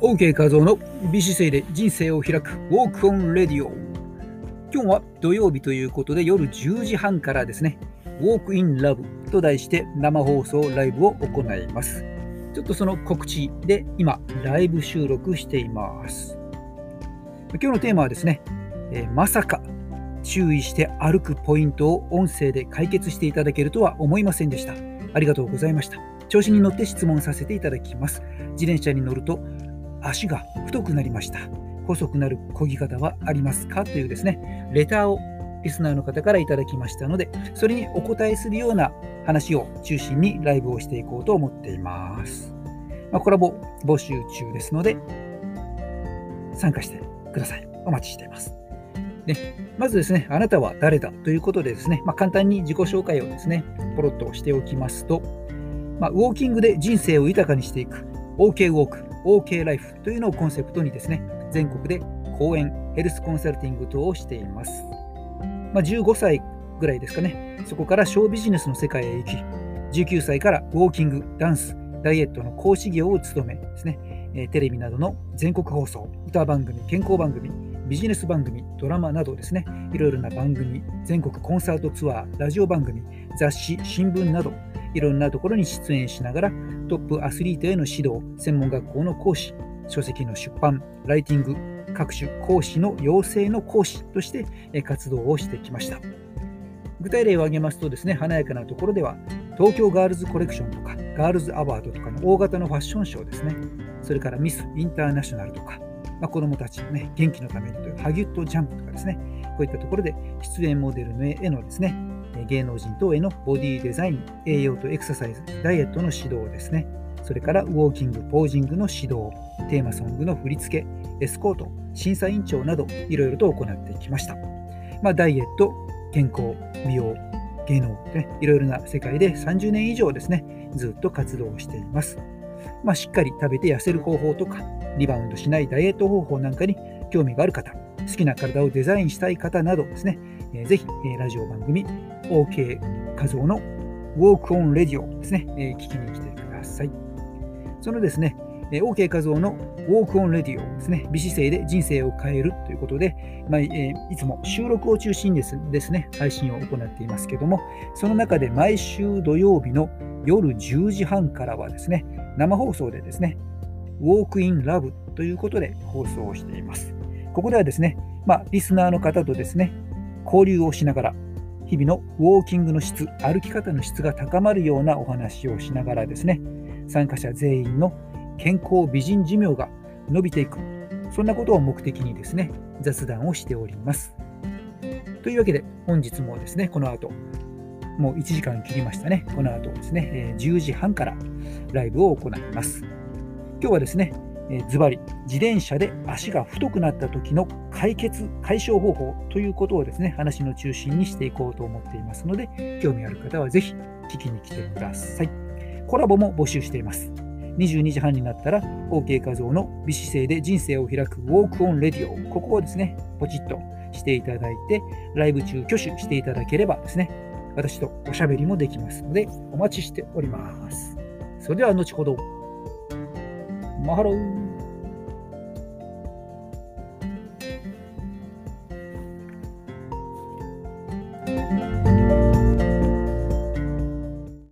OK 画像の美姿勢で人生を開く。ウォークオンレディオ。今日は土曜日ということで夜10時半からですね。ウォークインラブと題して生放送ライブを行います。ちょっとその告知で今ライブ収録しています。今日のテーマはですね、えー、まさか注意して歩くポイントを音声で解決していただけるとは思いませんでした。ありがとうございました。調子に乗って質問させていただきます。自転車に乗ると足が太くなりました。細くなる漕ぎ方はありますか？というですね、レターをリスナーの方からいただきましたので、それにお答えするような話を中心にライブをしていこうと思っています。まあ、コラボ募集中ですので、参加してください。お待ちしています。でまずですね、あなたは誰だということでですね、まあ、簡単に自己紹介をですね、ポロッとしておきますと、まあ、ウォーキングで人生を豊かにしていく OK ウォーク OK ライフというのをコンセプトにですね、全国で講演、ヘルスコンサルティング等をしています。まあ、15歳ぐらいですかね、そこからショービジネスの世界へ行き、19歳からウォーキング、ダンス、ダイエットの講師業を務めですね、テレビなどの全国放送、歌番組、健康番組、ビジネス番組、ドラマなどですね、いろいろな番組、全国コンサートツアー、ラジオ番組、雑誌、新聞など、いろんなところに出演しながらトップアスリートへの指導、専門学校の講師、書籍の出版、ライティング、各種講師の養成の講師として活動をしてきました。具体例を挙げますとですね、華やかなところでは、東京ガールズコレクションとか、ガールズアワードとかの大型のファッションショーですね、それからミス・インターナショナルとか、まあ、子どもたちの、ね、元気のためにというハギュットジャンプとかですね、こういったところで出演モデルへのですね、芸能人等へのボディデザイン、栄養とエクササイズ、ダイエットの指導ですね。それからウォーキング、ポージングの指導、テーマソングの振り付け、エスコート、審査委員長などいろいろと行ってきました。まあ、ダイエット、健康、美容、芸能、ね、いろいろな世界で30年以上ですね、ずっと活動しています。まあ、しっかり食べて痩せる方法とか、リバウンドしないダイエット方法なんかに興味がある方、好きな体をデザインしたい方などですね、えー、ぜひ、え、ラジオ番組 OK 画像のウォークオンレディオですね、え、聞きに来てください。そのですね、えー、OK 画像のウォークオンレディオですね、美姿勢で人生を変えるということで、まあえー、いつも収録を中心にですですね、配信を行っていますけども、その中で毎週土曜日の夜10時半からはですね、生放送でですね、ウォークインラブということで放送をしています。ここではですね、まあ、リスナーの方とですね、交流をしながら、日々のウォーキングの質、歩き方の質が高まるようなお話をしながらですね、参加者全員の健康美人寿命が伸びていく、そんなことを目的にですね、雑談をしております。というわけで、本日もですね、この後、もう1時間切りましたね。この後ですね、10時半からライブを行います。今日はですね、ズバリ自転車で足が太くなった時の解決解消方法ということをですね話の中心にしていこうと思っていますので興味ある方はぜひ聞きに来てください。コラボも募集しています。22時半になったら OK 画像の美姿勢で人生を開くウォークオンレディオ。ここをですねポチッとしていただいてライブ中挙手していただければですね私とおしゃべりもできますのでお待ちしております。それでは後ほど。マハロー